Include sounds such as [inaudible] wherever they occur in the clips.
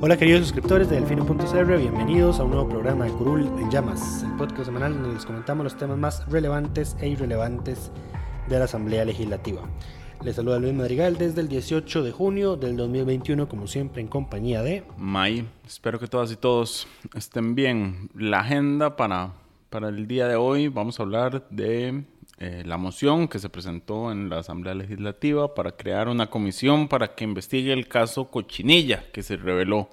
Hola queridos suscriptores de Delfino.cr, bienvenidos a un nuevo programa de Curul en Llamas, el podcast semanal donde les comentamos los temas más relevantes e irrelevantes de la Asamblea Legislativa. Les saluda Luis Madrigal desde el 18 de junio del 2021, como siempre en compañía de... May, espero que todas y todos estén bien. La agenda para, para el día de hoy, vamos a hablar de eh, la moción que se presentó en la Asamblea Legislativa para crear una comisión para que investigue el caso Cochinilla que se reveló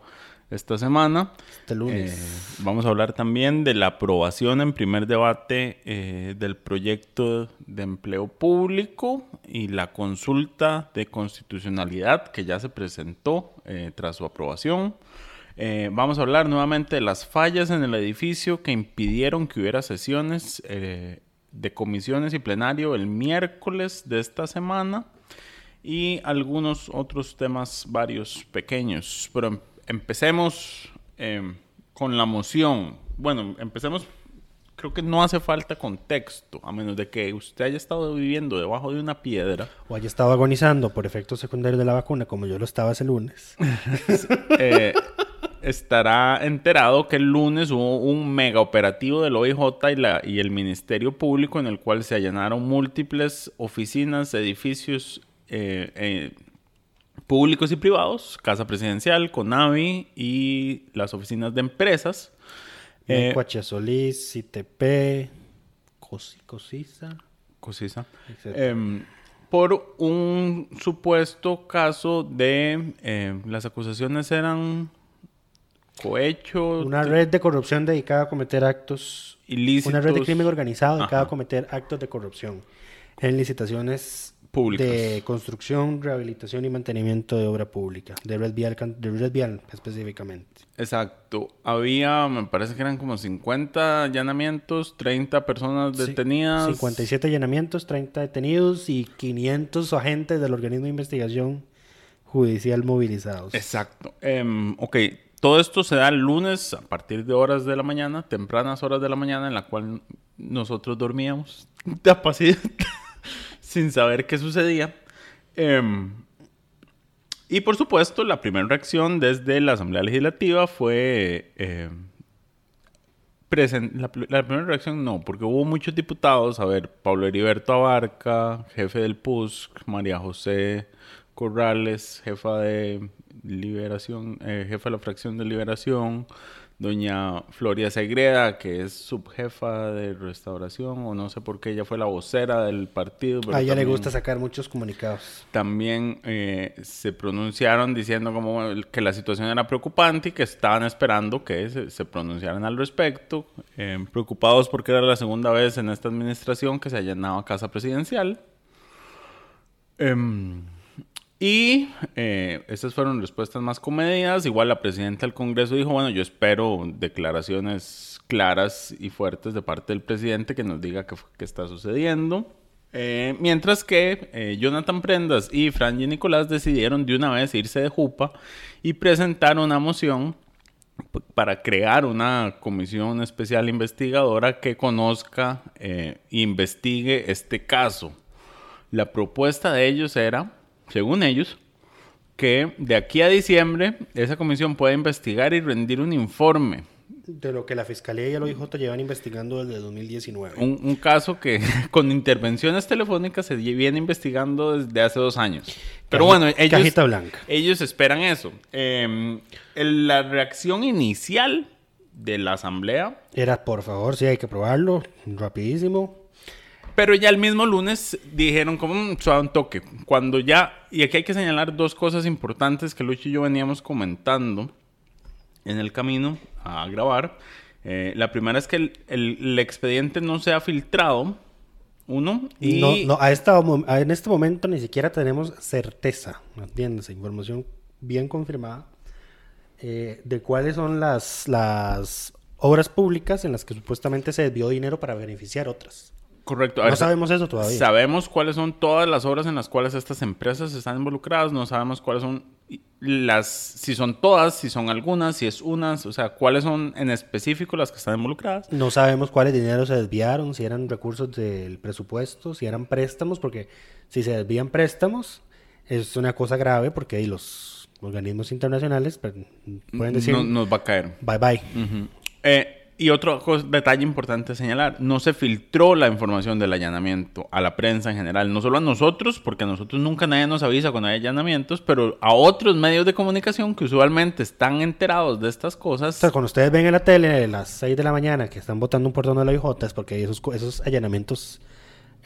esta semana. Este lunes. Eh, vamos a hablar también de la aprobación en primer debate eh, del proyecto de empleo público y la consulta de constitucionalidad que ya se presentó tras su aprobación. vamos a hablar nuevamente de las fallas en el edificio que impidieron que hubiera sesiones de comisiones y plenario el miércoles de esta semana y algunos otros temas varios pequeños. Pero em, empecemos em, con la moción. Bueno, empecemos, creo que no hace falta contexto, a menos de que usted haya estado viviendo debajo de una piedra. O haya estado agonizando por efectos secundarios de la vacuna, como yo lo estaba ese lunes. [laughs] eh, estará enterado que el lunes hubo un mega operativo del OIJ y, la, y el Ministerio Público en el cual se allanaron múltiples oficinas, edificios eh, eh, públicos y privados, Casa Presidencial, CONAVI y las oficinas de empresas. Eh, Solís, ITP, Cosisa. Cosisa. Em, por un supuesto caso de eh, las acusaciones eran cohecho. Una red de corrupción dedicada a cometer actos ilícitos. Una red de crimen organizado dedicada a cometer actos de corrupción en licitaciones públicas de construcción, rehabilitación y mantenimiento de obra pública, de red vial, de red vial específicamente. Exacto. Había, me parece que eran como 50 allanamientos, 30 personas detenidas. 57 allanamientos, 30 detenidos y 500 agentes del organismo de investigación judicial movilizados. Exacto. Um, ok, todo esto se da el lunes a partir de horas de la mañana, tempranas horas de la mañana, en la cual nosotros dormíamos [laughs] apacidad, [laughs] sin saber qué sucedía. Em, y por supuesto, la primera reacción desde la Asamblea Legislativa fue... Eh, la, la, primera reacción no, porque hubo muchos diputados, a ver, Pablo Heriberto Abarca, jefe del PUSC, María José Corrales, jefa de Liberación, eh, jefa de la fracción de Liberación, doña Floria Segreda, que es subjefa de restauración, o no sé por qué ella fue la vocera del partido. a ella le gusta sacar muchos comunicados. También eh, se pronunciaron diciendo como que la situación era preocupante y que estaban esperando que se, pronunciaran al respecto, eh, preocupados porque era la segunda vez en esta administración que se allanaba casa presidencial. Em, y eh, esas fueron respuestas más comedidas. Igual la presidenta del Congreso dijo, bueno, yo espero declaraciones claras y fuertes de parte del presidente que nos diga qué, qué está sucediendo. Eh, mientras que eh, Jonathan Prendas y Franji Nicolás decidieron de una vez irse de jupa y presentar una moción para crear una comisión especial investigadora que conozca e investigue este caso. La propuesta de ellos era según ellos, que de aquí a diciembre esa comisión puede investigar y rendir un informe. De lo que la Fiscalía y el OIJ llevan investigando desde 2019. Un, caso que [laughs] con intervenciones telefónicas se viene investigando desde hace dos años. Pero bueno, ellos, blanca. ellos esperan eso. Em, la reacción inicial de la asamblea... Era, por favor, sí, hay que probarlo, rapidísimo. Pero ya el mismo lunes dijeron como un suave un toque. Cuando ya, y aquí hay que señalar dos cosas importantes que Lucho y yo veníamos comentando en el camino a grabar. Eh, la primera es que el, expediente no se ha filtrado, uno, y No, no, a esta, en este momento ni siquiera tenemos certeza, ¿me entiendes? Información bien confirmada eh, de cuáles son las, las obras públicas en las que supuestamente se desvió dinero para beneficiar otras. Correcto. A No ver, sabemos eso todavía. Sabemos cuáles son todas las obras en las cuales estas empresas están involucradas, no sabemos cuáles son las, si son todas, si son algunas, si es unas, o sea, cuáles son en específico las que están involucradas. No sabemos cuáles dineros se desviaron, si eran recursos del presupuesto, si eran préstamos, porque si se desvían préstamos es una cosa grave porque ahí los organismos internacionales pues, pueden decir No- nos va a caer. bye bye. Eh, y otro detalle importante señalar, no se filtró la información del allanamiento a la prensa en general, no solo a nosotros, porque a nosotros nunca nadie nos avisa cuando hay allanamientos, pero a otros medios de comunicación que usualmente están enterados de estas cosas. O sea, cuando ustedes ven en la tele a las 6 de la mañana que están votando un portón de la IJ es porque esos, esos allanamientos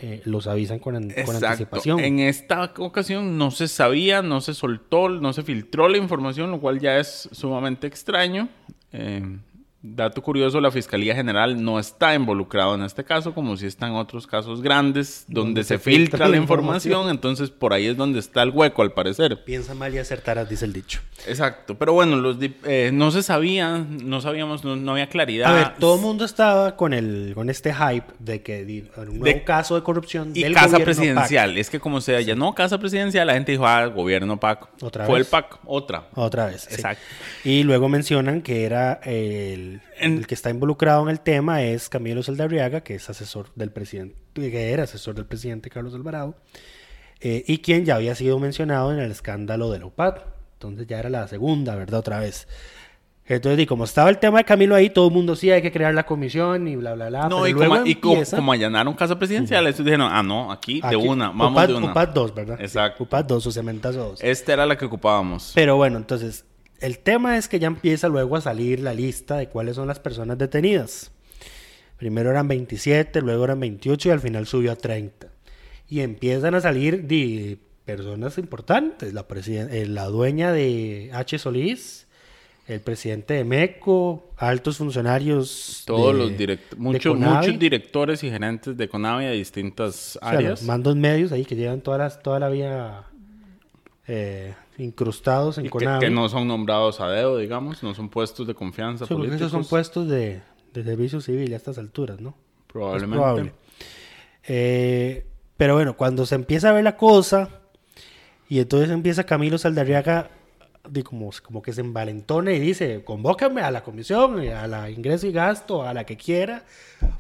eh, los avisan con, an- con anticipación. En esta ocasión no se sabía, no se soltó, no se filtró la información, lo cual ya es sumamente extraño. Eh, dato curioso, la Fiscalía General no está involucrado en este caso, como si está en otros casos grandes, donde, se, filtra, la información, entonces por ahí es donde está el hueco, al parecer. Piensa mal y acertarás, dice el dicho. Exacto, pero bueno, los eh, no se sabía, no sabíamos, no, no había claridad. A ver, todo el mundo estaba con el con este hype de que di- un nuevo De- caso de corrupción Y del casa presidencial. Es que como se allanó casa presidencial, la gente dijo, ah, gobierno PAC. ¿Otra Fue vez? el PAC, otra. Otra vez. sí. Exacto. Y luego mencionan que era el, En- el que está involucrado en el tema es Camilo Saldarriaga, que es asesor del presidente, que era asesor del presidente Carlos Alvarado, eh, y quien ya había sido mencionado en el escándalo del OPAD. Entonces ya era la segunda, ¿verdad? Otra vez. Entonces, y como estaba el tema de Camilo ahí, todo el mundo sí, hay que crear la comisión y bla, bla, bla. no, y, luego como, y como, como allanaron casa presidencial, estos dijeron, ah, no, aquí, de Aquí, una, vamos UPAD, de una. UPAD 2, ¿verdad? Exacto. UPAD 2 o Cementazo 2. Esta era la que ocupábamos. Pero bueno, entonces, el tema es que ya empieza luego a salir la lista de cuáles son las personas detenidas. Primero eran 27, luego eran 28 y al final subió a 30. Y empiezan a salir de personas importantes. La, eh, la dueña de H. Solís, el presidente de MECO, altos funcionarios. Todos de- los direct- de muchos, muchos directores y gerentes de Conavi de distintas O sea, áreas. los mandos medios ahí que llevan todas las, toda la eh, incrustados en y Conavi. que no son nombrados a dedo, digamos, no son puestos de confianza Sí, porque políticos. esos son puestos de, de servicio civil a estas alturas, ¿no? Probablemente. Es probable. Eh, pero bueno, cuando se empieza a ver la cosa, y entonces empieza Camilo Saldarriaga, de como, como que se envalentona y dice, convócame a la comisión, a la ingreso y gasto, a la que quiera,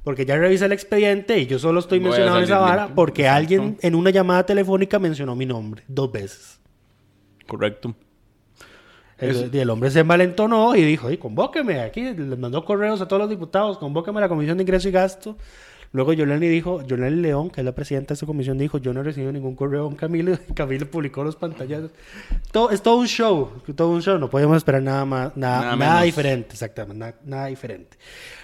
porque ya revisa el expediente y yo solo estoy Voy a mencionando en esa vara porque alguien en una llamada telefónica mencionó mi nombre dos veces. Correcto. Y el hombre se envalentonó y dijo, "Oye, convóqueme aquí, les mandó correos a todos los diputados, convóqueme a la Comisión de Ingreso y Gasto. Luego Yolani dijo, Yolani León, que es la presidenta de esa comisión, dijo, yo no he recibido ningún correo Camilo, y [laughs] Camilo publicó los pantallazos. Todo, es todo un show, todo un show, no podemos esperar nada más, nada, Nada diferente, exactamente, nada, nada diferente.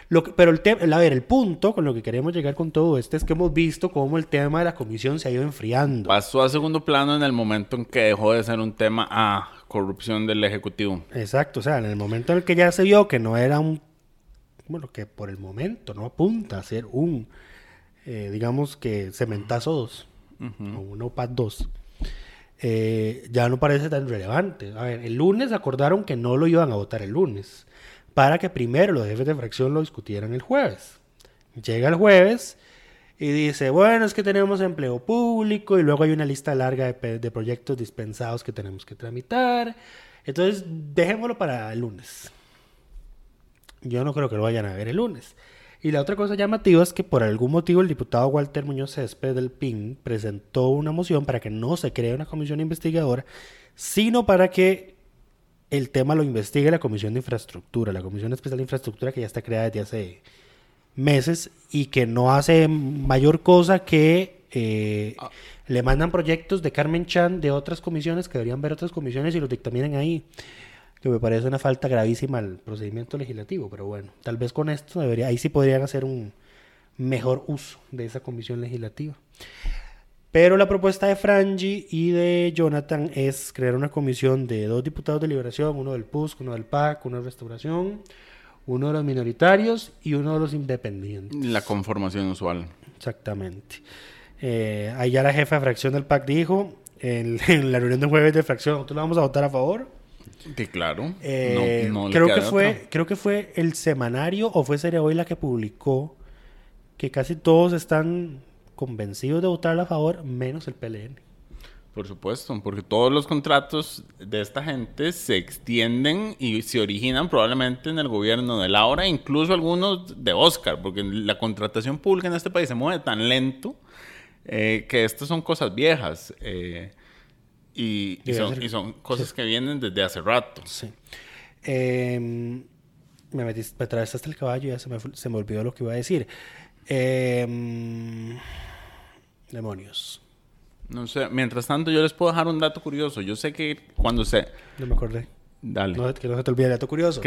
Lo que- pero el tema, a ver, el punto con lo que queremos llegar con todo esto es que hemos visto cómo el tema de la comisión se ha ido enfriando. Pasó a segundo plano en el momento en que dejó de ser un tema a corrupción del Ejecutivo. Exacto, o sea, en el momento en el que ya se vio que no era un, bueno, que por el momento no apunta a ser un, eh, digamos que cementazo 2, o un OPAD 2, eh, ya no parece tan relevante. A ver, el lunes acordaron que no lo iban a votar el lunes, para que primero los jefes de fracción lo discutieran el jueves. Llega el jueves y dice, bueno, es que tenemos empleo público y luego hay una lista larga de, proyectos dispensados que tenemos que tramitar. Entonces, dejémoslo para el lunes. Yo no creo que lo vayan a ver el lunes. Y la otra cosa llamativa es que por algún motivo el diputado Walter Muñoz Césped del PIN presentó una moción para que no se cree una comisión investigadora, sino para que el tema lo investigue la Comisión de Infraestructura, la Comisión Especial de Infraestructura que ya está creada desde hace meses y que no hace mayor cosa que eh, le mandan proyectos de Carmen Chan de otras comisiones que deberían ver otras comisiones y los dictaminen ahí. Que me parece una falta gravísima al procedimiento legislativo, pero bueno, tal vez con esto debería, ahí sí podrían hacer un, mejor uso de esa comisión legislativa. Pero la propuesta de Frangi y de Jonathan es crear una comisión de dos diputados de liberación, uno del PUSC, uno del PAC, uno de restauración, uno de los minoritarios y uno de los independientes. La conformación usual. Exactamente. Eh, ahí ya la jefa de fracción del PAC dijo en, [laughs] en la reunión de jueves de fracción, nosotros la vamos a votar a favor. Que claro. Eh, no, no creo, que fue, otra. creo que fue el semanario o fue Serie Hoy la que publicó que casi todos están convencidos de votar a favor, menos el PLN. Por supuesto, porque todos los contratos de esta gente se extienden y se originan probablemente en el gobierno de Laura, incluso algunos de Oscar, porque la contratación pública en este país se mueve tan lento eh, que estas son cosas viejas eh, y, y son, ser- y son cosas que vienen desde hace rato. Sí. Eh, me, metiste, me atravesaste el caballo y ya se me, se me olvidó lo que iba a decir. Eh, demonios. No sé, mientras tanto yo les puedo dejar un dato curioso. Yo sé que cuando se... No me acordé. Dale. No, que no se te olvide el dato curioso.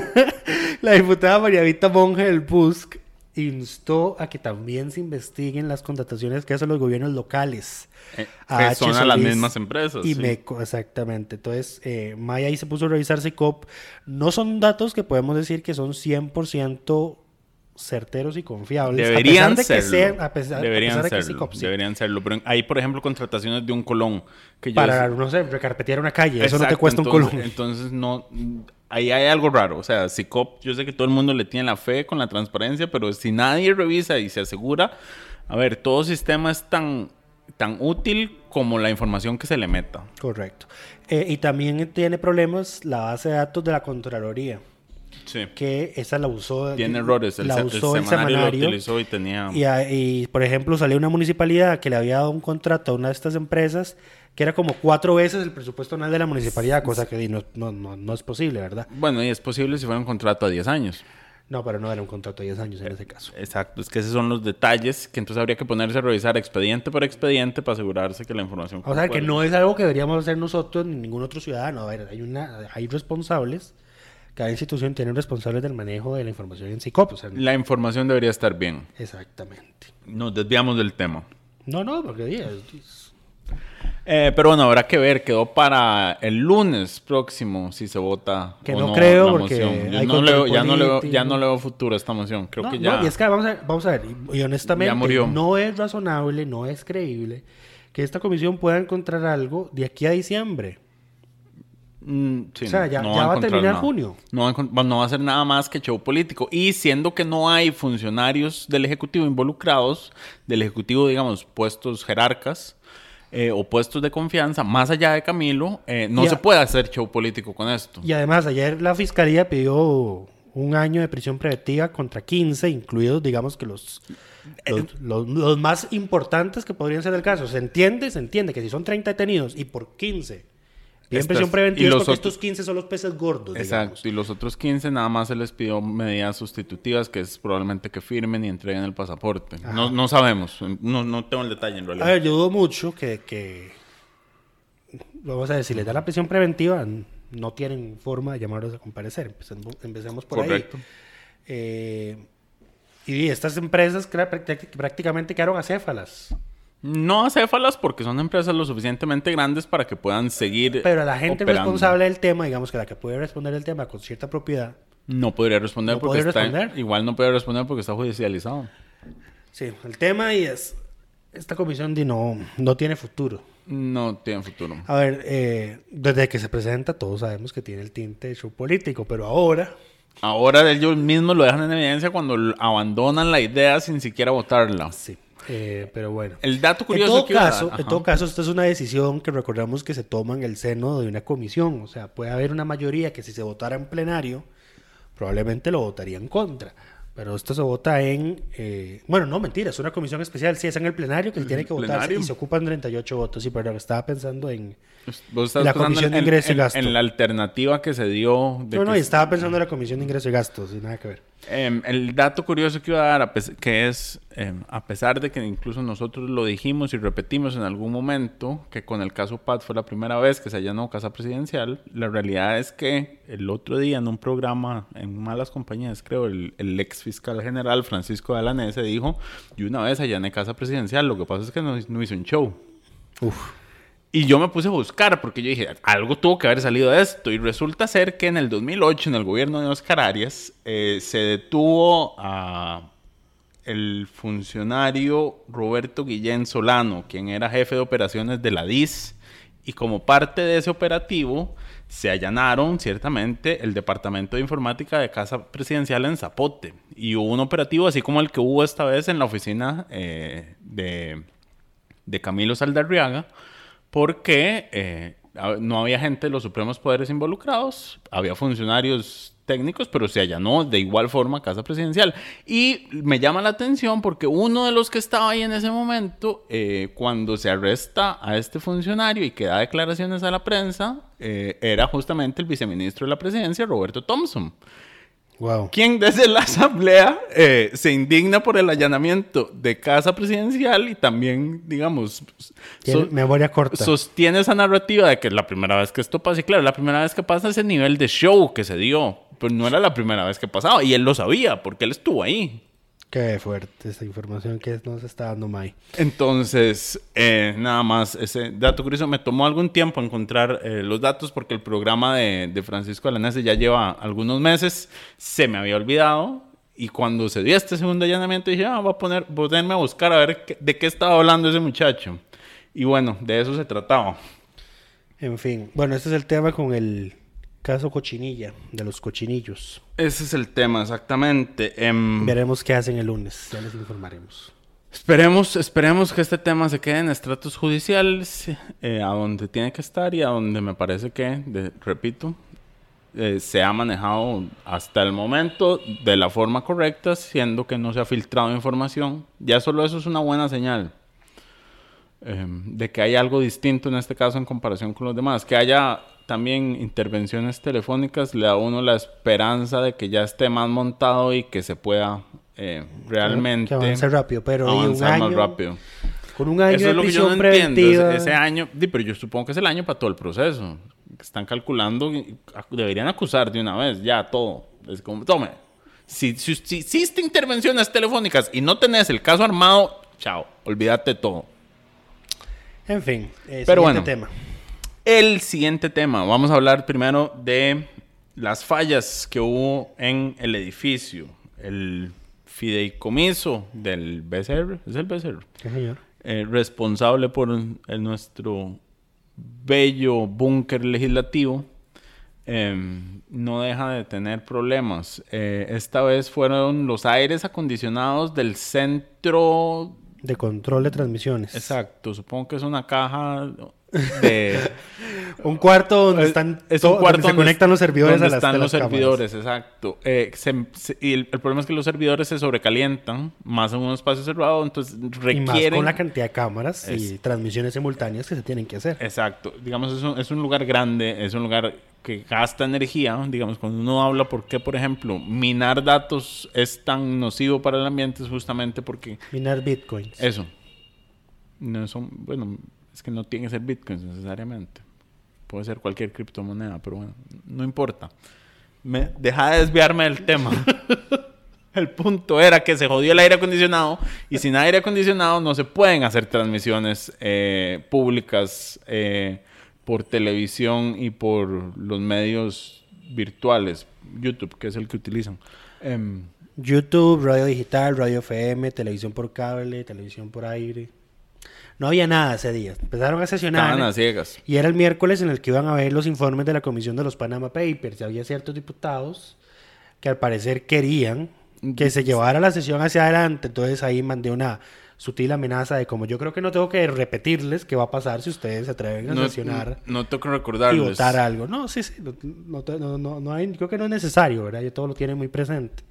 [laughs] La diputada María Vita Monge del PUSC instó a que también se investiguen las contrataciones que hacen los gobiernos locales. Eh, que son a las mismas empresas, Y sí. MECO, exactamente. Entonces, eh, Maya ahí se puso a revisar CICOP. No son datos que podemos decir que son 100% certeros y confiables. Deberían a pesar de que serlo. sean- a pesar, a deberían pesar de que serlo. CICOP, sí. Deberían serlo. Pero hay, por ejemplo, contrataciones de un colón. Que yo Para, decía- no sé, recarpetear una calle. Eso no te cuesta un colón. Entonces, no. Ahí hay algo raro. O sea, CICOP, yo sé que todo el mundo le tiene la fe con la transparencia, pero si nadie revisa y se asegura, a ver, todo sistema es tan, tan útil como la información que se le meta. Correcto. Eh, y también tiene problemas la base de datos de la Contraloría. Sí. que esa la usó Tiene errores. El, la se- el usó el semanario, semanario lo utilizó y tenía. y, a- y, por ejemplo salió una municipalidad que le había dado un contrato a una de estas empresas que era como cuatro veces el presupuesto anual de la municipalidad cosa que no, no, no, no es posible verdad Bueno, y es posible si fuera un contrato a 10 años. no pero no era un contrato de 10 años en ese caso Exacto, es que esos son los detalles que entonces habría que ponerse a revisar expediente por expediente para asegurarse que la información... o sea que no es algo que deberíamos hacer nosotros ni ningún otro ciudadano a ver hay una hay responsables cada institución tiene responsables del manejo de la información en o sea, La información debería estar bien. exactamente Nos desviamos del tema. no no porque es- Eh, pero bueno, habrá que ver, quedó para el lunes próximo si se vota Que o no creo, la porque moción. Yo hay no leo, control ya, no leo, ya no leo futuro a esta moción. Creo no, que no, ya... y es que vamos a, vamos a ver, y, honestamente, murió. no es razonable, no es creíble que esta comisión pueda encontrar algo de aquí a diciembre. Mm, sí, O sea, ya- ya va a terminar nada. junio. No va, no va a hacer nada más que show político. Y siendo que no hay funcionarios del Ejecutivo involucrados, del Ejecutivo, digamos, puestos jerarcas eh, o puestos de confianza, más allá de Camilo, eh, no a- se puede hacer show político con esto. Y además, ayer la fiscalía pidió un año de prisión preventiva contra 15, incluidos, digamos que los, Eh, los, los- los más importantes que podrían ser el caso. Se entiende, se entiende que si son 30 detenidos y por 15 piden Estas- prisión y preventiva los porque otros- estos 15 son los peces gordos. Exacto. digamos. Y los otros 15 nada más se les pidió medidas sustitutivas, que es probablemente que firmen y entreguen el pasaporte. No, no sabemos. No, no tengo el detalle en A realidad. ver, yo dudo mucho que, que- Vamos a si les da la prisión preventiva, no tienen forma de llamarlos a comparecer. Empecemos, empecemos por Correcto. ahí. Eh, y estas empresas prácticamente quedaron acéfalas. No acéfalas porque son empresas lo suficientemente grandes para que puedan seguir. Pero la gente operando. responsable del tema, digamos que la que puede responder el tema con cierta propiedad, No podría responder No porque está. responder. Igual no puede responder porque está judicializado. sí, el tema y es, esta comisión de no, no tiene futuro. No tiene futuro. A ver, eh, desde que se presenta todos sabemos que tiene el tinte de show político, pero ahora Ahora ellos mismos lo dejan en evidencia cuando abandonan la idea sin siquiera votarla. sí. Eh, pero bueno. El dato En curioso todo, que a dar- caso, en todo caso, esta es una decisión que recordamos que se toma en el seno de una comisión. O sea, puede haber una mayoría que si se votara en plenario, probablemente lo votaría en contra. Pero esto se vota en... eh, bueno, no, mentira, es una comisión especial. Sí, es en el plenario que se tiene que votar y se ocupan 38 votos. Sí, perdón, estaba pensando en... Vos la Comisión de en- Ingreso y en- Gasto. En la alternativa que se dio. De No, no, que y estaba pensando en la comisión de ingresos y gastos, y nada que ver. Em, el dato curioso que iba a dar, que es, em, a pesar de que incluso nosotros lo dijimos y repetimos en algún momento, que con el caso Pat fue la primera vez que se allanó casa presidencial, la realidad es que el otro día en un programa en Malas Compañías, creo, el, ex fiscal general Francisco Alanese dijo, y una vez allané casa presidencial, lo que pasa es que no, no un show. Uf. Y yo me puse a buscar porque yo dije, algo tuvo que haber salido de esto. Y resulta ser que en el 2008, en el gobierno de Oscar Arias, eh, se detuvo a el funcionario Roberto Guillén Solano, quien era jefe de operaciones de la DIS. Y como parte de ese operativo, se allanaron ciertamente el Departamento de Informática de Casa Presidencial en Zapote. Y hubo un operativo así como el que hubo esta vez en la oficina eh, de, de Camilo Saldarriaga porque eh, no había gente de los supremos poderes involucrados, había funcionarios técnicos, pero se allanó de igual forma Casa Presidencial. Y me llama la atención porque uno de los que estaba ahí en ese momento, eh, cuando se arresta a este funcionario y que da declaraciones a la prensa, eh, era justamente el viceministro de la presidencia, Roberto Thompson. Quien desde la Asamblea eh, se indigna por el allanamiento de casa presidencial y también, digamos, memoria corta. sostiene esa narrativa de que es la primera vez que esto pasa. Y claro, la primera vez que pasa ese nivel de show que se dio, pues no era la primera vez que pasaba. Y él lo sabía porque él estuvo ahí. Qué fuerte esa información que nos está dando Mai. Entonces, eh, nada más, ese dato curioso, me tomó algún tiempo encontrar eh, los datos porque el programa de, Francisco Alanese ya lleva algunos meses, se me había olvidado y cuando se dio este segundo allanamiento dije, ah, voy a poner, ponerme a buscar a ver de qué estaba hablando ese muchacho. Y bueno, de eso se trataba. En fin, bueno, este es el tema con el Caso Cochinilla, de los cochinillos. Ese es el tema, exactamente. Em, Veremos qué hacen el lunes, ya les informaremos. Esperemos, esperemos que este tema se quede en estratos judiciales, eh, a donde tiene que estar y a donde me parece que, repito, eh, se ha manejado hasta el momento de la forma correcta, siendo que no se ha filtrado información. Ya solo eso es una buena señal. Em, de que hay algo distinto en este caso en comparación con los demás, que haya también intervenciones telefónicas le da a uno la esperanza de que ya esté más montado y que se pueda eh, realmente que rápido, pero avanzar más rápido. Con un año Eso es lo que yo no entiendo. Ese, año, pero yo supongo que es el año para todo el proceso. Están calculando, deberían acusar de una vez ya todo. Es como, tome, si, si, si hiciste intervenciones telefónicas y no tenés el caso armado, chao, olvídate todo. En fin, eh, pero bueno, tema el siguiente tema. Vamos a hablar primero de las fallas que hubo en el edificio. El fideicomiso del BCR, ¿es el BCR? señor. Eh, responsable por nuestro bello búnker legislativo, em, no deja de tener problemas. Eh, esta vez fueron los aires acondicionados del centro... De control de transmisiones. Exacto, supongo que es una caja [laughs] un cuarto donde están es un cuarto donde se conectan los servidores donde están los servidores exacto. Eh, y el, problema es que los servidores se sobrecalientan más en un espacio cerrado entonces requieren con la cantidad de cámaras y transmisiones simultáneas que se tienen que hacer. Exacto. Digamos es un, es un lugar grande es un lugar que gasta energía, digamos, cuando uno habla por qué, por ejemplo, minar datos es tan nocivo para el ambiente, es justamente porque... Minar bitcoins. Eso. No son, bueno, es que no tiene que ser bitcoins necesariamente. Puede ser cualquier criptomoneda, pero bueno, no importa. Me, deja de desviarme del tema. [laughs] el punto era que se jodió el aire acondicionado y sin aire acondicionado no se pueden hacer transmisiones eh, públicas eh, por televisión y por los medios virtuales. YouTube, que es el que utilizan. Em, YouTube, radio digital, radio FM, televisión por cable, televisión por aire. No había nada ese día. Empezaron a sesionar. Estaban a ciegas. Y era el miércoles en el que iban a ver los informes de la Comisión de los Panama Papers. Y había ciertos diputados que al parecer querían que se llevara la sesión hacia adelante. Entonces ahí mandé una sutil amenaza de como yo creo que no tengo que repetirles qué va a pasar si ustedes se atreven a sesionar. No, tengo que recordarles. Y votar algo. No, sí, sí. No, no, no, hay, creo que no es necesario, ¿verdad? Yo todo lo tiene muy presente.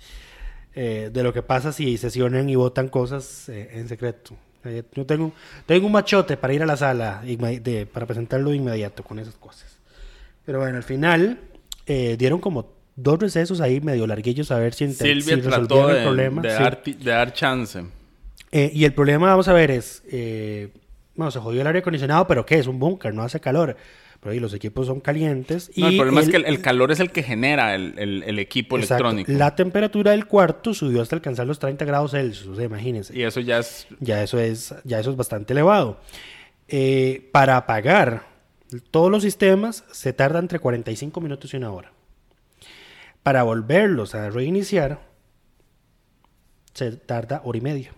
Eh, de lo que pasa si sesionan y votan cosas eh, en secreto. Eh, yo tengo, tengo un machote para ir a la sala para presentarlo de inmediato con esas cosas. Pero bueno, al final eh, dieron como dos recesos ahí medio larguillos a ver si, Silvia si trató de, el problema. de Sí. dar, de dar chance. Eh, y el problema, vamos a ver, es, eh, bueno, se jodió el aire acondicionado, pero ¿qué? Es un búnker, no hace calor. Pero ahí los equipos son calientes. No, y el problema es que el, el calor es el que genera el, el- el equipo Exacto. electrónico. La temperatura del cuarto subió hasta alcanzar los 30 grados Celsius, o sea, imagínense. Y eso ya es... Ya eso es, ya eso es bastante elevado. Eh, para apagar todos los sistemas se tarda entre 45 minutos y una hora. Para volverlos a reiniciar se tarda hora y media.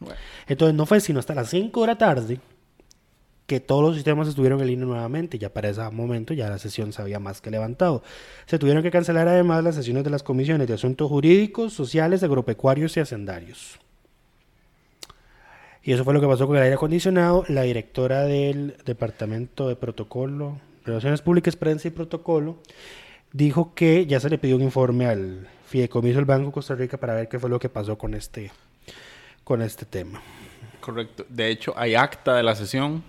Bueno. Entonces no fue sino hasta las 5 de la tarde que todos los sistemas estuvieron en línea nuevamente. Ya para ese momento ya la sesión se había más que levantado. Se tuvieron que cancelar además las sesiones de las comisiones de asuntos jurídicos, sociales, agropecuarios y hacendarios. Y eso fue lo que pasó con el aire acondicionado. La directora del Departamento de Protocolo, Relaciones Públicas, Prensa y Protocolo, dijo que ya se le pidió un informe al Fideicomiso del Banco de Costa Rica para ver qué fue lo que pasó con este, con este tema. Correcto. De hecho, hay acta de la sesión.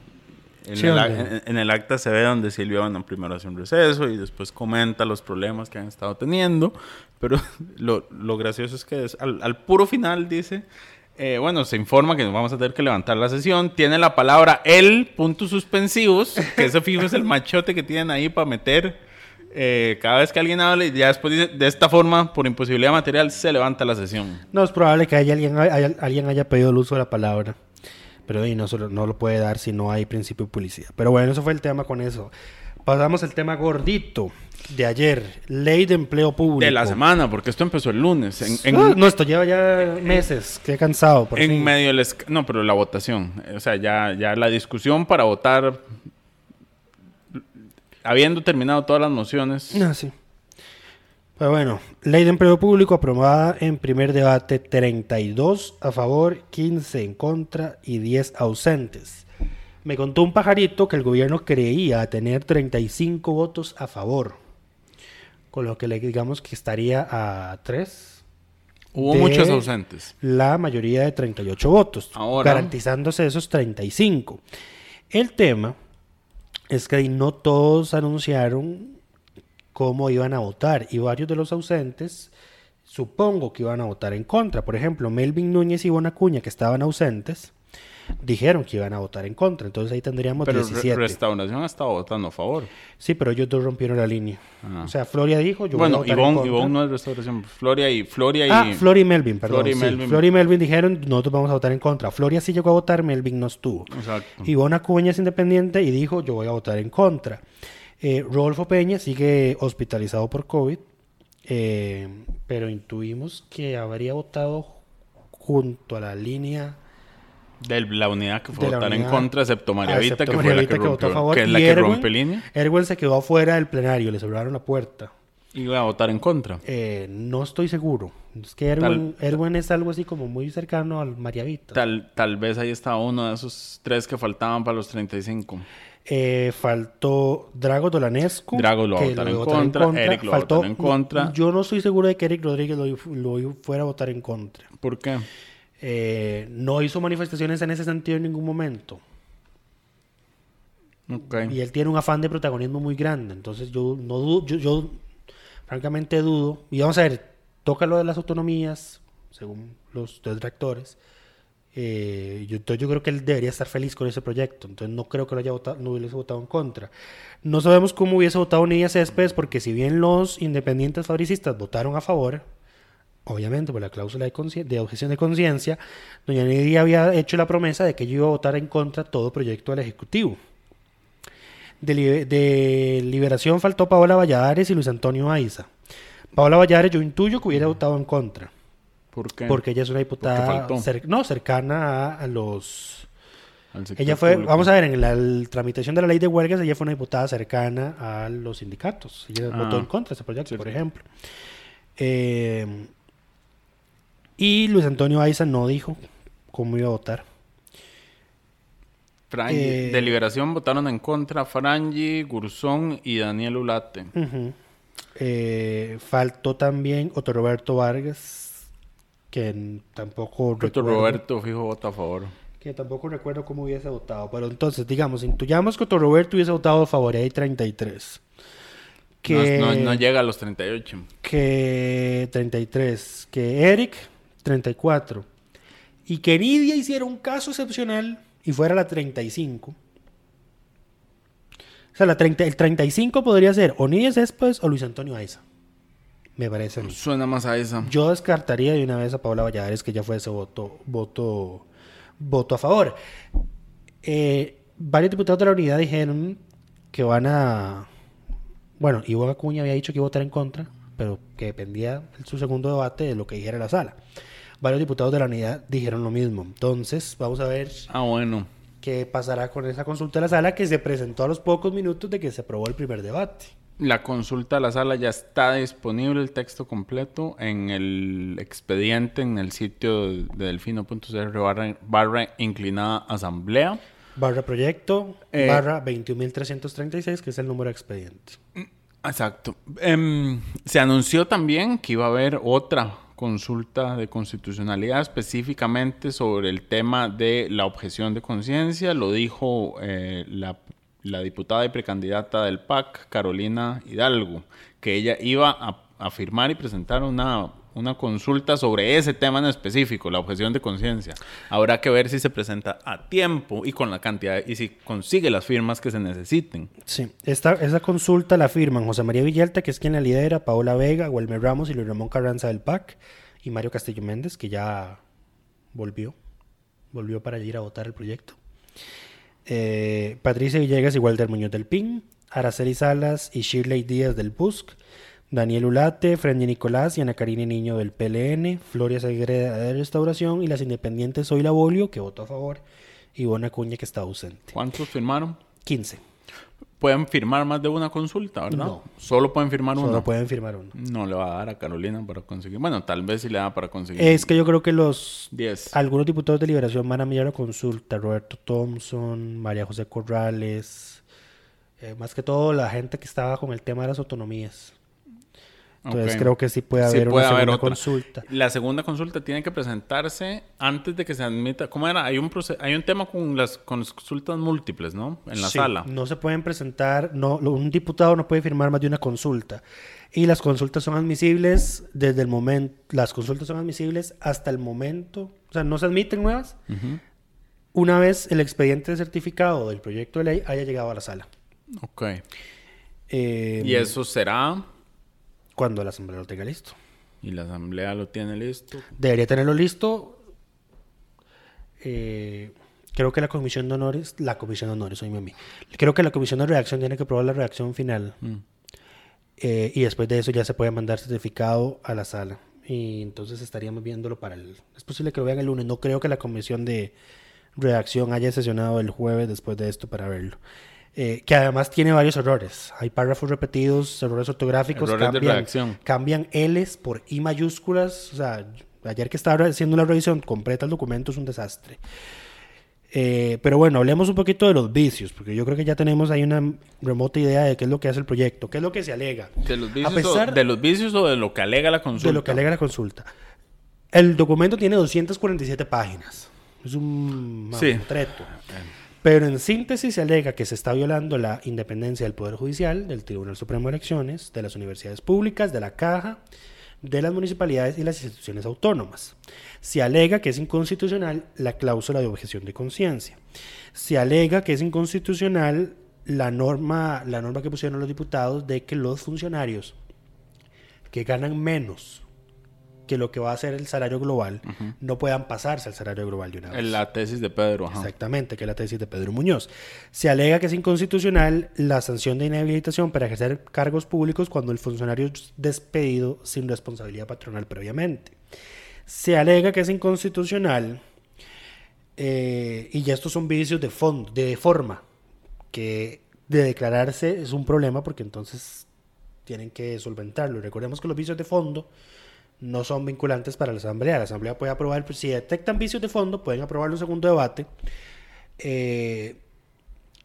En, Sí, el, en- en el acta se ve donde Silvia bueno, primero hace un receso y después comenta los problemas que han estado teniendo. Pero [laughs] lo, lo gracioso es que es- al, al puro final dice, eh, bueno, se informa que nos vamos a tener que levantar la sesión. Tiene la palabra el, puntos suspensivos, que ese fijo es el machote que tienen ahí para meter eh, cada vez que alguien habla y ya después dice, de esta forma, por imposibilidad material, se levanta la sesión. No es probable que haya alguien, haya- alguien haya pedido el uso de la palabra. Pero y no, solo- no lo puede dar si no hay principio de publicidad. Pero bueno, eso fue el tema con eso. Pasamos al tema gordito de ayer. Ley de empleo público. De la semana, porque esto empezó el lunes. En, en- Ah, no, esto lleva ya meses. Qué cansado. Por en fin. medio del... No, pero la votación. O sea, ya, ya la discusión para votar... Habiendo terminado todas las mociones... Ah, sí. Pero bueno, ley de empleo público aprobada en primer debate, 32 a favor, 15 en contra y 10 ausentes. Me contó un pajarito que el gobierno creía tener 35 votos a favor, con lo que le digamos que estaría a 3, Hubo muchos ausentes. la mayoría de 38 votos, Ahora- garantizándose esos 35. El tema es que no todos anunciaron cómo iban a votar y varios de los ausentes supongo que iban a votar en contra. Por ejemplo, Melvin Núñez y Ivonne Acuña, que estaban ausentes, dijeron que iban a votar en contra. Entonces ahí tendríamos Pero Re- 17. Restauración ha estado votando a favor. Sí, pero ellos dos rompieron la línea. Ah. O sea, Floria dijo, yo bueno, voy a votar en Ivonne, contra. Ivonne no es Restauración. Floria y... Floria y... Ah, Flor y Melvin, perdón. Flor y sí. Melvin. Flor y Melvin dijeron, nosotros vamos a votar en contra. Floria sí llegó a votar, Melvin no estuvo. Exacto. Ivonne Acuña es independiente y dijo, yo voy a votar en contra. Eh, Rodolfo Peña sigue hospitalizado por COVID, eh, pero intuimos que habría votado junto a la línea De la unidad que fue votar en contra, excepto María Vita, excepto que fue la Vita que, que votó a favor, que es la y que Erwin- rompe línea. Erwin se quedó afuera del plenario, le cerraron la puerta. Iba a votar en contra. Eh, no estoy seguro. Es que Erwin, Erwin es algo así como muy cercano al María Vita. Tal, tal vez ahí está uno de esos tres que faltaban para los 35. Eh, faltó Drago Dolanescu. Drago lo que votar en iba a contra, Eric lo va a votar en contra. Yo no estoy seguro de que Eric Rodríguez lo, lo fuera a votar en contra. ¿Por qué? Eh, no hizo manifestaciones en ese sentido en ningún momento. Ok. Y él tiene un afán de protagonismo muy grande. Entonces yo no dudo, yo, yo francamente dudo. Y vamos a ver, toca lo de las autonomías, según los detractores. Eh, yo, entonces yo creo que él debería estar feliz con ese proyecto. Entonces no creo que lo haya votado, no hubiese votado en contra. No sabemos cómo hubiese votado Nidia Céspedes, porque si bien los independientes fabricistas votaron a favor, obviamente por la cláusula de, de objeción de conciencia, doña Nidia había hecho la promesa de que ella iba a votar en contra todo proyecto del Ejecutivo. De, de Liberación faltó Paola Valladares y Luis Antonio Aiza. Paola Valladares yo intuyo que hubiera votado en contra, ¿Por qué? porque ella es una diputada cer- no, cercana a, a los... Ella fue, público. vamos a ver, en la tramitación de la ley de huelgas, ella fue una diputada cercana a los sindicatos. Ella Ah. votó en contra de ese proyecto, Sí, por sí. ejemplo. Eh, y Luis Antonio Aiza no dijo cómo iba a votar. Frangi- eh, de Liberación votaron en contra Frangi, Gurzón y Daniel Ulate. Eh, faltó también Otto Roberto Vargas, que tampoco recuerdo, Roberto fijo vota a favor. que tampoco recuerdo cómo hubiese votado. Pero entonces, digamos, intuyamos que Otto Roberto hubiese votado a favor, y hay 33. Que, No, no- no llega a los 38. que 33, que Eric 34 y que Nidia hiciera un caso excepcional y fuera la 35. O sea, la 30 el 35 podría ser o Nidia Céspedes o Luis Antonio Aiza. Me parece a mí. Suena más a esa. Yo descartaría de una vez a Paola Valladares, que ya fue ese voto, voto, voto a favor. Eh, varios diputados de la unidad dijeron que van a. Bueno, Ivo Acuña había dicho que iba a votar en contra, pero que dependía en su segundo debate de lo que dijera la sala. Varios diputados de la unidad dijeron lo mismo. Entonces, vamos a ver Ah, bueno. qué pasará con esa consulta de la sala que se presentó a los pocos minutos de que se aprobó el primer debate. La consulta a la sala ya está disponible, el texto completo, en el expediente en el sitio de delfino.cr barra, barra inclinada asamblea. Barra proyecto, Eh, barra 21.336, que es el número de expediente. Exacto. Em, se anunció también que iba a haber otra consulta de constitucionalidad específicamente sobre el tema de la objeción de conciencia. Lo dijo eh, la, la diputada y precandidata del PAC, Carolina Hidalgo, que ella iba a, firmar y presentar una, una consulta sobre ese tema en específico, la objeción de conciencia. Habrá que ver si se presenta a tiempo y con la cantidad y si consigue las firmas que se necesiten. Sí, esta, esa consulta la firman José María Villalta, que es quien la lidera, Paola Vega, Wilmer Ramos y Luis Ramón Carranza del PAC, y Mario Castillo Méndez, que ya volvió, volvió para ir a votar el proyecto. Eh, Patricia Villegas y Walter Muñoz del PIN, Araceli Salas y Shirley Díaz del BUSC, Daniel Ulate, Frenny Nicolás y Ana Karine Niño del PLN, Floria Sagreda de Restauración y las independientes Zoila Bolio, que votó a favor, y Bona Cuña, que está ausente. ¿Cuántos firmaron? 15. Pueden firmar más de una consulta, ¿verdad? No. Solo pueden firmar Solo una. pueden firmar uno. No le va a dar a Carolina para conseguir. Bueno, tal vez sí le da para conseguir. Es que yo creo que los 10. algunos diputados de liberación van a mirar la consulta. Roberto Thompson, María José Corrales, eh, más que todo la gente que estaba con el tema de las autonomías. Entonces creo que sí puede haber una segunda consulta. La segunda consulta tiene que presentarse antes de que se admita. ¿Cómo era? Hay un hay un tema con las consultas múltiples, ¿no? En la Sí, sala. No se pueden presentar, no, un diputado no puede firmar más de una consulta. Y las consultas son admisibles desde el momento, las consultas son admisibles hasta el momento, o sea, no se admiten nuevas, una vez el expediente certificado del proyecto de ley haya llegado a la sala. Ok. Eh, Y eso será. Cuando la asamblea lo tenga listo. Y la asamblea lo tiene listo. Debería tenerlo listo. eh, creo que la comisión de honores, la comisión de honores, soy mí. Creo que la comisión de redacción tiene que aprobar la redacción final. Mm. Eh, y después de eso ya se puede mandar certificado a la sala. Y entonces estaríamos viéndolo para el... Es posible que lo vean el lunes. No creo que la comisión de redacción haya sesionado el jueves después de esto para verlo. Eh, que además tiene varios errores. Hay párrafos repetidos, errores ortográficos, Errores cambian, cambian L's por I mayúsculas. O sea, ayer que estaba haciendo la revisión completa el documento es un desastre. Eh, pero bueno, hablemos un poquito de los vicios, porque yo creo que ya tenemos ahí una remota idea de qué es lo que hace el proyecto, qué es lo que se alega. ¿De los, vicios A pesar o, ¿De los vicios o de lo que alega la consulta? de lo que alega la consulta. El documento tiene 247 páginas. Es un Sí. Pero en síntesis se alega que se está violando la independencia del Poder Judicial, del Tribunal Supremo de Elecciones, de las universidades públicas, de la Caja, de las municipalidades y las instituciones autónomas. Se alega que es inconstitucional la cláusula de objeción de conciencia. Se alega que es inconstitucional la norma, la norma que pusieron los diputados de que los funcionarios que ganan menos que lo que va a ser el salario global no puedan pasarse al salario global de una vez. La tesis de Pedro. Ajá. Exactamente, que es la tesis de Pedro Muñoz. Se alega que es inconstitucional la sanción de inhabilitación para ejercer cargos públicos cuando el funcionario es despedido sin responsabilidad patronal previamente. Se alega que es inconstitucional, eh, y ya estos son vicios de fondo, de forma, que de declararse es un problema porque entonces tienen que solventarlo. Recordemos que los vicios de fondo no son vinculantes para la Asamblea. La Asamblea puede aprobar, si detectan vicios de fondo, pueden aprobarlo en segundo debate eh,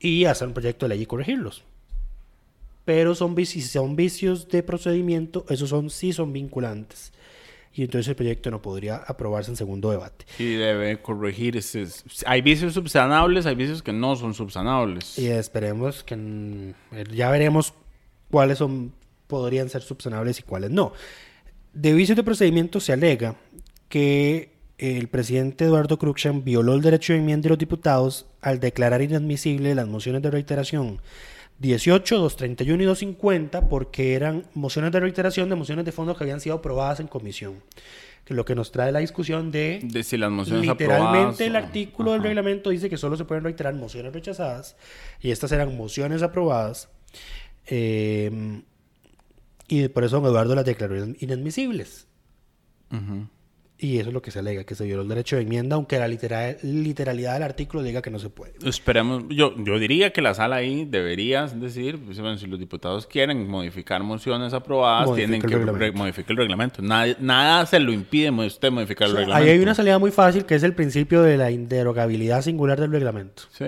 y hacer un proyecto de ley y corregirlos. Pero son vicios, si son vicios de procedimiento, esos son, sí son vinculantes. Y entonces el proyecto no podría aprobarse en segundo debate. Y debe corregir. ese- hay vicios subsanables, hay vicios que no son subsanables. Y esperemos que ya veremos cuáles son podrían ser subsanables y cuáles no. De vicios de procedimiento se alega que el presidente Eduardo Cruxan violó el derecho de enmienda de los diputados al declarar inadmisible las mociones de reiteración 18, 231 y 250 porque eran mociones de reiteración de mociones de fondo que habían sido aprobadas en comisión. Que lo que nos trae la discusión de, De si las mociones literalmente aprobadas el o- artículo del reglamento dice que solo se pueden reiterar mociones rechazadas y estas eran mociones aprobadas. eh, y por eso don Eduardo las declaró in- inadmisibles. Y eso es lo que se alega, que se violó el derecho de enmienda, aunque la litera- literalidad del artículo diga que no se puede. Esperemos, yo, yo diría que la sala ahí debería decir, pues, bueno, si los diputados quieren modificar mociones aprobadas, Modifica tienen que re- modificar el reglamento. Nada, nada se lo impide usted modificar el O sea, reglamento. ahí hay una salida muy fácil que es el principio de la inderogabilidad singular del reglamento. Sí.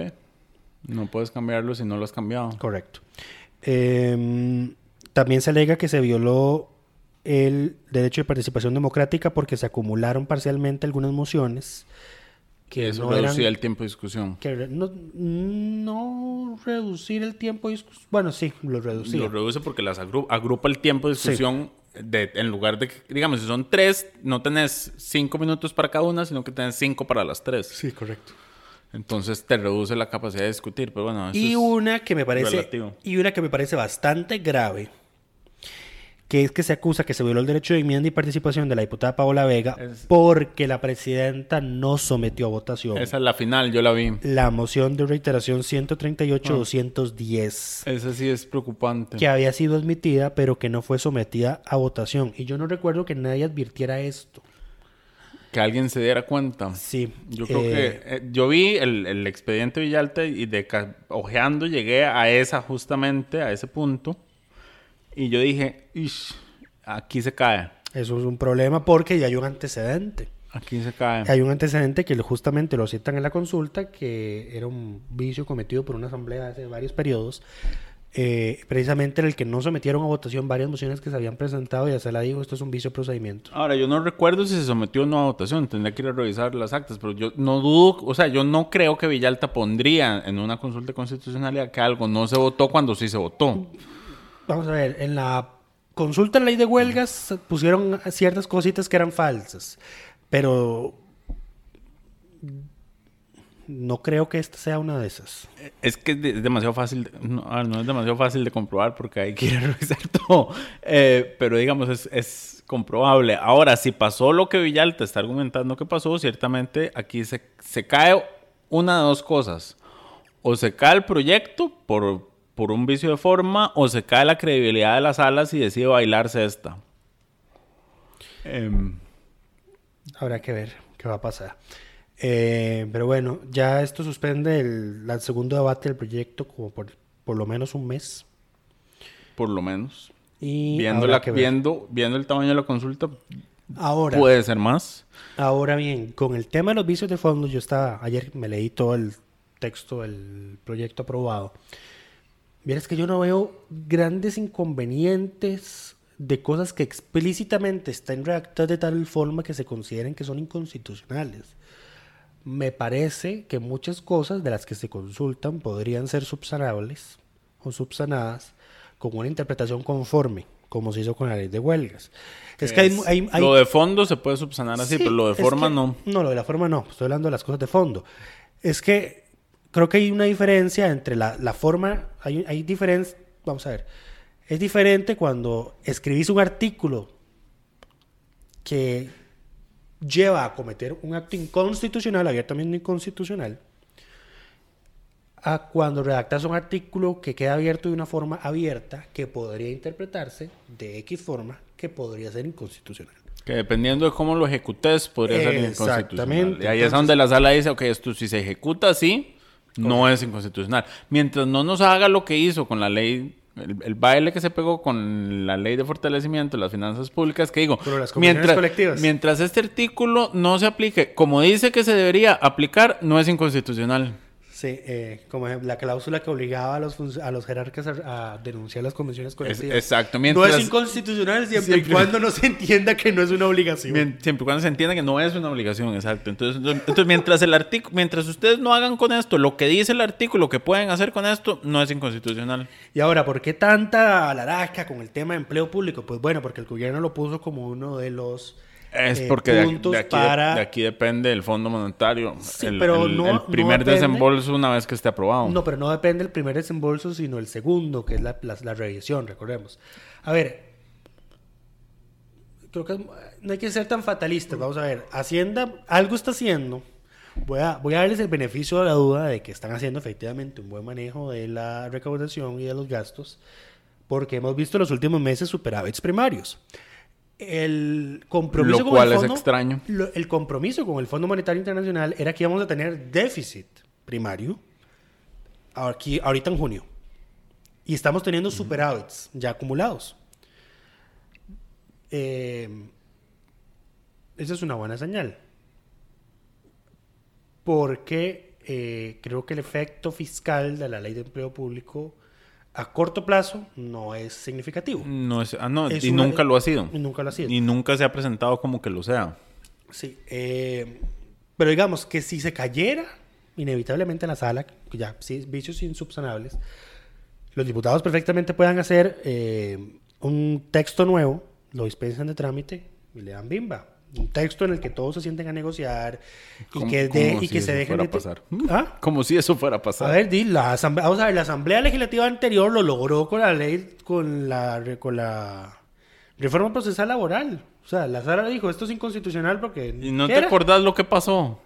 No puedes cambiarlo si no lo has cambiado. Correcto. Eh, también se alega que se violó el derecho de participación democrática porque se acumularon parcialmente algunas mociones que Eso no eran... reducía el tiempo de discusión. que no, no reducir el tiempo de discus- Bueno, sí, lo reducía. Lo reduce porque las agru- agrupa el tiempo de discusión. De, en lugar de que, digamos, si son tres, no tenés cinco minutos para cada una, sino que tenés cinco para las tres. Sí, correcto. Entonces te reduce la capacidad de discutir. Pero bueno, eso Y es una que me parece relativo. y una que me parece bastante grave, que es que se acusa que se violó el derecho de enmienda y participación de la diputada Paola Vega Es- porque la presidenta no sometió a votación Esa es la final, yo la vi. la moción de reiteración 138-210 Esa sí es preocupante. que había sido admitida pero que no fue sometida a votación. Y yo no recuerdo que nadie advirtiera esto. Que alguien se diera cuenta. Sí. Yo creo eh, que eh, yo vi el, el expediente Villalta y de ojeando llegué a esa justamente, a ese punto. Y yo dije, "Ish, aquí se cae, Eso es un problema porque ya hay un antecedente. aquí se cae. Hay un antecedente que justamente lo citan en la consulta, que era un vicio cometido por una asamblea hace varios periodos, eh, precisamente en el que no sometieron a votación varias mociones que se habían presentado y ya se la digo, esto es un vicio de procedimiento. Ahora, yo no recuerdo si se sometió o no a votación, tendría que ir a revisar las actas, pero yo no dudo, o sea, yo no creo que Villalta pondría en una consulta de constitucionalidad que algo no se votó cuando sí se votó. Vamos a ver, en la consulta de ley de huelgas pusieron ciertas cositas que eran falsas, pero no creo que esta sea una de esas. Es que es de- es demasiado fácil, de- no, es demasiado fácil de comprobar porque hay que ir a revisar todo, Eh, pero digamos, es, es comprobable. Ahora, si pasó lo que Villalta está argumentando que pasó, ciertamente aquí se, se cae una de dos cosas. O se cae el proyecto por, por un vicio de forma, o se cae la credibilidad de las salas y decide bailarse esta. Em, Habrá que ver qué va a pasar. Eh, pero bueno, ya esto suspende el, el segundo debate del proyecto como por, por lo menos un mes. por lo menos. Y Viendo, la, viendo, viendo el tamaño de la consulta, Ahora, puede ser más. ahora bien, con el tema de los vicios de fondo, yo estaba, ayer me leí todo el texto del proyecto aprobado. Vieras que yo no veo grandes inconvenientes de cosas que explícitamente están redactadas de tal forma que se consideren que son inconstitucionales. Me parece que muchas cosas de las que se consultan podrían ser subsanables o subsanadas con una interpretación conforme, como se hizo con la ley de huelgas. Es que hay, hay- hay- Lo de fondo se puede subsanar así, Sí, pero lo de forma que- no. No, lo de la forma no. Estoy hablando de las cosas de fondo. Es que creo que hay una diferencia entre la, la forma. Hay, hay diferencia. Vamos a ver. Es diferente cuando escribís un artículo que lleva a cometer un acto inconstitucional, abiertamente inconstitucional, a cuando redactas un artículo que queda abierto de una forma abierta que podría interpretarse de X forma que podría ser inconstitucional. Que dependiendo de cómo lo ejecutes, podría ser inconstitucional. Y ahí es entonces- donde la sala dice, ok, esto si se ejecuta así, no es inconstitucional. Mientras no nos haga lo que hizo con la ley, el, el baile que se pegó con la ley de fortalecimiento de las finanzas públicas, que digo, Pero las comisiones mientras, colectivas. mientras este artículo no se aplique como dice que se debería aplicar, no es inconstitucional. Sí, eh, como la cláusula que obligaba a los, a los jerarcas a, a denunciar las convenciones Es- colectivas. exacto. no Mientras, es inconstitucional siempre, siempre- y cuando no se entienda que no es una obligación. siempre y cuando se entienda que no es una obligación, exacto. Entonces, entonces, entonces, mientras el artículo, mientras ustedes no hagan con esto lo que dice el artículo que pueden hacer con esto, no es inconstitucional. Y ahora, ¿por qué tanta alaraca con el tema de empleo público? Pues bueno, porque el gobierno lo puso como uno de los Es eh, porque de aquí, de aquí- para... de aquí depende el Fondo Monetario. Sí, el, pero el- no- el no primer depende. desembolso una vez que esté aprobado. No, pero no depende el primer desembolso, sino el segundo, que es la, la, la revisión, recordemos. A ver, creo que no hay que ser tan fatalistas. Vamos a ver, Hacienda algo está haciendo. Voy a, voy a darles el beneficio de la duda de que están haciendo efectivamente un buen manejo de la recaudación y de los gastos, porque hemos visto en los últimos meses superávits primarios. El compromiso Lo con cual el es fondo, extraño. lo- el compromiso con el Fondo Monetario Internacional era que íbamos a tener déficit primario aquí, ahorita en junio. Y estamos teniendo superávits ya acumulados. Eh, esa es una buena señal. Porque eh, creo que el efecto fiscal de la ley de empleo público a corto plazo no es significativo. No es, ah, no, Es y una- nunca lo ha sido. y nunca lo ha sido. Y nunca se ha presentado como que lo sea. Sí, eh, pero digamos que si se cayera inevitablemente en la sala, que ya sí, vicios insubsanables, los diputados perfectamente puedan hacer eh, un texto nuevo, lo dispensan de trámite y le dan bimba. Un texto en el que todos se sienten a negociar y que, de- como y si que se dejen fuera de... a pasar. ¿Ah? Como si eso fuera a pasar. A ver, di, la asamblea, vamos a ver, la asamblea legislativa anterior lo logró con la ley, con la, con la reforma procesal laboral. O sea, la sala dijo, esto es inconstitucional porque... ¿Y no ¿qué te era? acordás lo que pasó?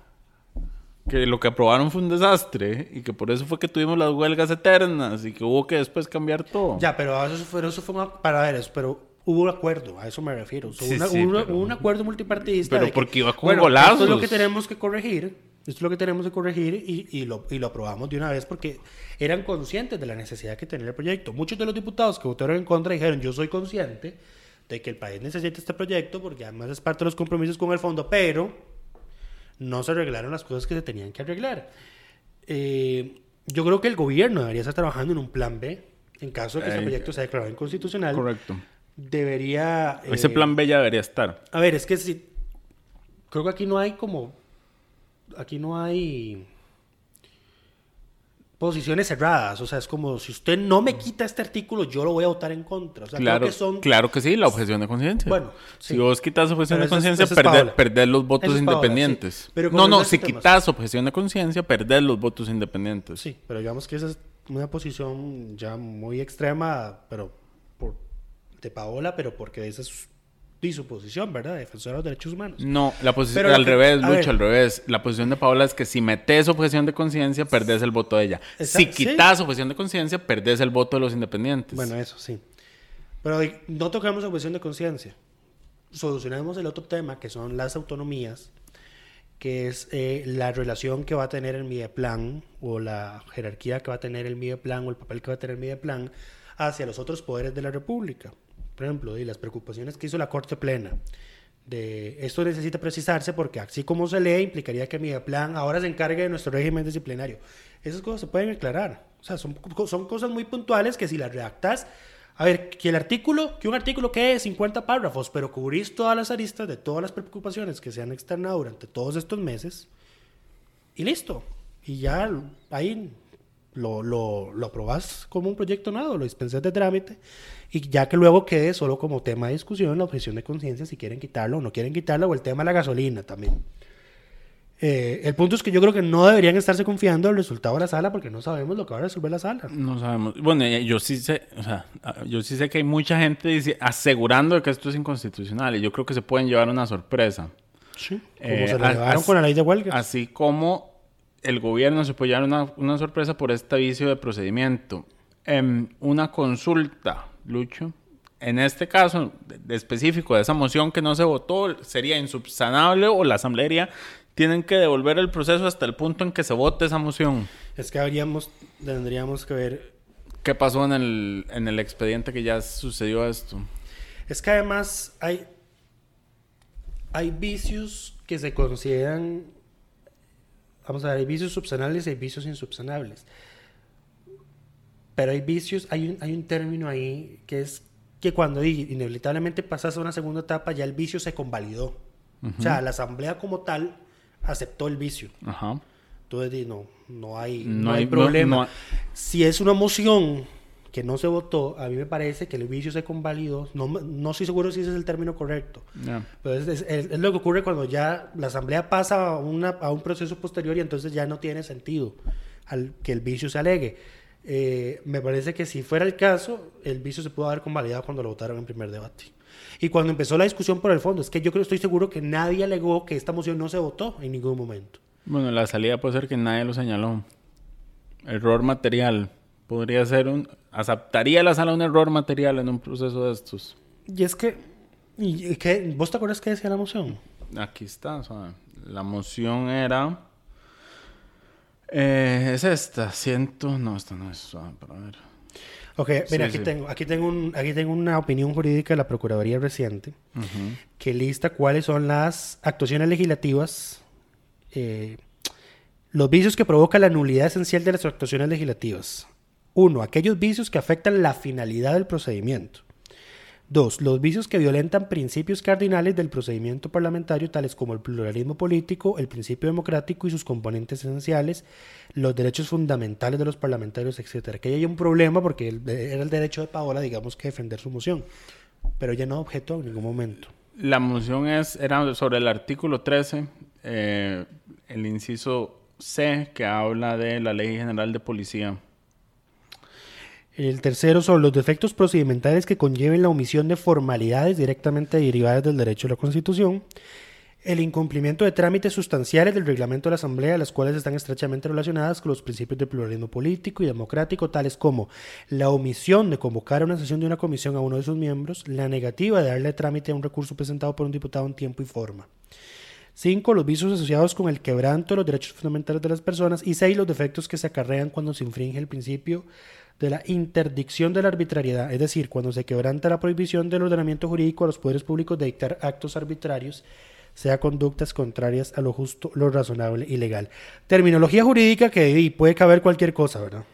Que lo que aprobaron fue un desastre y que por eso fue que tuvimos las huelgas eternas y que hubo que después cambiar todo. Ya, pero eso fue, eso fue una- para ver eso, pero hubo un acuerdo, a eso me refiero. Sí, una- sí, hubo pero- un acuerdo multipartidista. pero porque iba con bueno, golazos. Esto es lo que tenemos que corregir, esto es lo que tenemos que corregir y, y lo, y lo aprobamos de una vez porque eran conscientes de la necesidad que tenía el proyecto. Muchos de los diputados que votaron en contra dijeron, yo soy consciente de que el país necesita este proyecto porque además es parte de los compromisos con el fondo, pero no se arreglaron las cosas que se tenían que arreglar. Eh, yo creo que el gobierno debería estar trabajando en un plan B en caso de que este Eh, proyecto sea declarado inconstitucional. Correcto. Debería... Ese eh, plan B ya debería estar. A ver, es que si... Creo que aquí no hay como... Aquí no hay posiciones cerradas. O sea, es como si usted no me quita este artículo, yo lo voy a votar en contra. O sea, creo Claro, que son... claro que sí, la objeción de conciencia. Bueno, si vos quitas objeción de conciencia, es perdés, Paola. perdés los votos Paola, independientes. sí. Pero no, no, si temas- quitas objeción de conciencia, perdés los votos independientes. Sí, pero digamos que esa es una posición ya muy extrema, pero de Paola, pero porque esa es y su posición, ¿verdad? Defensora de los derechos humanos. No, la posición al que- revés, Lucho, ver. al revés. La posición de Paola es que si metes objeción de conciencia, perdés el voto de ella. Esa- si sí. quitas objeción de conciencia, perdés el voto de los independientes. Bueno, eso sí. Pero no tocamos objeción de conciencia. Solucionemos el otro tema, que son las autonomías, que es eh, la relación que va a tener el Mideplan o la jerarquía que va a tener el Mideplan o el papel que va a tener el Mideplan hacia los otros poderes de la República. Por ejemplo, y las preocupaciones que hizo la Corte Plena. De, esto necesita precisarse porque así como se lee implicaría que Mideplan ahora se encargue de nuestro régimen disciplinario. Esas cosas se pueden aclarar. O sea, son cosas muy puntuales que si las redactas, a ver, que el artículo, que un artículo quede 50 párrafos, pero cubrís todas las aristas de todas las preocupaciones que se han externado durante todos estos meses y listo. Y ya ahí lo, lo, lo aprobás como un proyecto nuevo, lo dispensás de trámite y ya que luego quede solo como tema de discusión la objeción de conciencia si quieren quitarlo o no quieren quitarlo o el tema de la gasolina también. Eh, el punto es que yo creo que no deberían estarse confiando en el resultado de la sala porque no sabemos lo que va a resolver la sala. No sabemos. Bueno, eh, yo sí sé, o sea, ah, yo sí sé que hay mucha gente dice, asegurando que esto es inconstitucional y yo creo que se pueden llevar una sorpresa. Sí, como Eh, se lo a- llevaron con la ley de huelga. Así como el gobierno se puede llevar una, una sorpresa por este vicio de procedimiento. Em, una consulta, Lucho. En este caso de- específico de esa moción que no se votó, sería insubsanable o la asamblea tienen que devolver el proceso hasta el punto en que se vote esa moción. Es que habríamos, tendríamos que ver. ¿Qué pasó en el, en el expediente que ya sucedió esto? Es que además hay, hay vicios que se consideran vamos a ver, hay vicios subsanables y hay vicios insubsanables. Pero hay vicios, hay un, hay un término ahí que es que cuando inevitablemente pasas a una segunda etapa, ya el vicio se convalidó. O sea, la asamblea como tal aceptó el vicio. Ajá. Entonces, no, no hay, no, hay, problema. Si es una moción que no se votó, a mí me parece que el vicio se convalidó. No, no estoy seguro si ese es el término correcto. Pero es, lo que ocurre cuando ya la asamblea pasa a, una, a un proceso posterior y entonces ya no tiene sentido al que el vicio se alegue. Eh, me parece que si fuera el caso, el vicio se pudo haber convalidado cuando lo votaron en primer debate. Y cuando empezó la discusión por el fondo, es que yo creo, estoy seguro que nadie alegó que esta moción no se votó en ningún momento. Bueno, la salida puede ser que nadie lo señaló. Error material. Podría ser un... ¿Aceptaría la sala un error material en un proceso de estos? Y es que... ¿y qué? ¿Vos te acuerdas qué decía la moción? Aquí está. la moción era... Eh, es esta, ciento... No, esta no es... Para ver. Ok, mira, aquí, Tengo, aquí, tengo un, aquí tengo una opinión jurídica de la Procuraduría reciente que lista cuáles son las actuaciones legislativas, eh, los vicios que provocan la nulidad esencial de las actuaciones legislativas. Uno, aquellos vicios que afectan la finalidad del procedimiento. Dos, los vicios que violentan principios cardinales del procedimiento parlamentario, tales como el pluralismo político, el principio democrático y sus componentes esenciales, los derechos fundamentales de los parlamentarios, etc. Que hay un problema porque era el derecho de Paola, digamos, que defender su moción, pero ella no objetó en ningún momento. La moción es, era sobre el artículo 13, eh, el inciso C, que habla de la Ley General de Policía. El tercero son los defectos procedimentales que conlleven la omisión de formalidades directamente derivadas del derecho de la Constitución, el incumplimiento de trámites sustanciales del reglamento de la Asamblea, las cuales están estrechamente relacionadas con los principios de pluralismo político y democrático, tales como la omisión de convocar a una sesión de una comisión a uno de sus miembros, la negativa de darle trámite a un recurso presentado por un diputado en tiempo y forma. Cinco, los vicios asociados con el quebranto de los derechos fundamentales de las personas. Y seis, los defectos que se acarrean cuando se infringe el principio de la interdicción de la arbitrariedad, es decir, cuando se quebranta la prohibición del ordenamiento jurídico a los poderes públicos de dictar actos arbitrarios, sea conductas contrarias a lo justo, lo razonable y legal. Terminología jurídica que puede caber cualquier cosa, ¿verdad?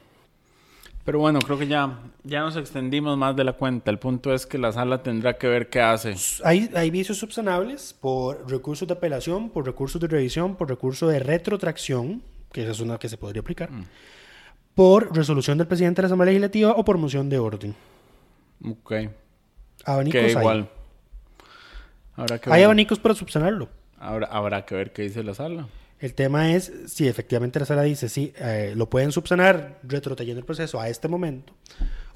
Pero bueno, creo que ya, ya nos extendimos más de la cuenta. El punto es que la sala tendrá que ver qué hace. Hay, hay vicios subsanables por recursos de apelación, por recursos de revisión, por recurso de retrotracción, que esa es una que se podría aplicar. Mm por resolución del presidente de la Asamblea Legislativa o por moción de orden. Ok. Abanicos que igual. hay. abanicos para subsanarlo. Ahora habrá que ver qué dice la sala. El tema es si efectivamente la sala dice sí, eh, lo pueden subsanar retrotrayendo el proceso a este momento,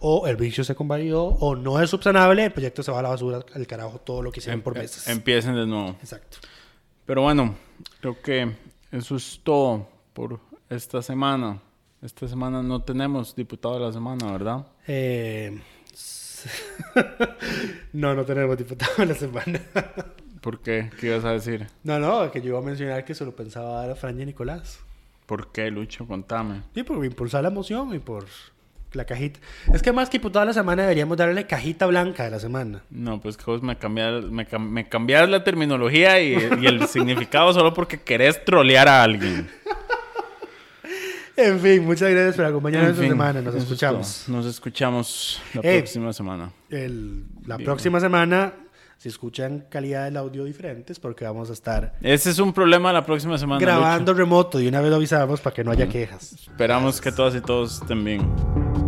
o el vicio se convalidó, o no es subsanable, el proyecto se va a la basura, al carajo, todo lo que hicieron por em, meses. Empiecen de nuevo. Exacto. Pero bueno, creo que eso es todo por esta semana. Esta semana no tenemos diputado de la semana, ¿verdad? Eh, [laughs] no, no tenemos diputado de la semana. ¿Por qué? ¿Qué ibas a decir? No, no, que yo iba a mencionar que se lo pensaba dar a Fran y Nicolás. ¿Por qué, Lucho? Contame. Sí, por impulsar la moción y por la cajita. Es que más que diputado de la semana deberíamos darle cajita blanca de la semana. No, pues que vos me cambias, me, me la terminología y, y el [laughs] significado solo porque querés trolear a alguien. En fin, muchas gracias por acompañarnos esta semana. Nos escuchamos. Nos escuchamos la próxima semana. la próxima semana, si escuchan calidad del audio diferentes, porque vamos a estar. Ese es un problema la próxima semana. Grabando remoto y una vez lo avisamos para que no haya quejas. Esperamos que todas y todos estén bien.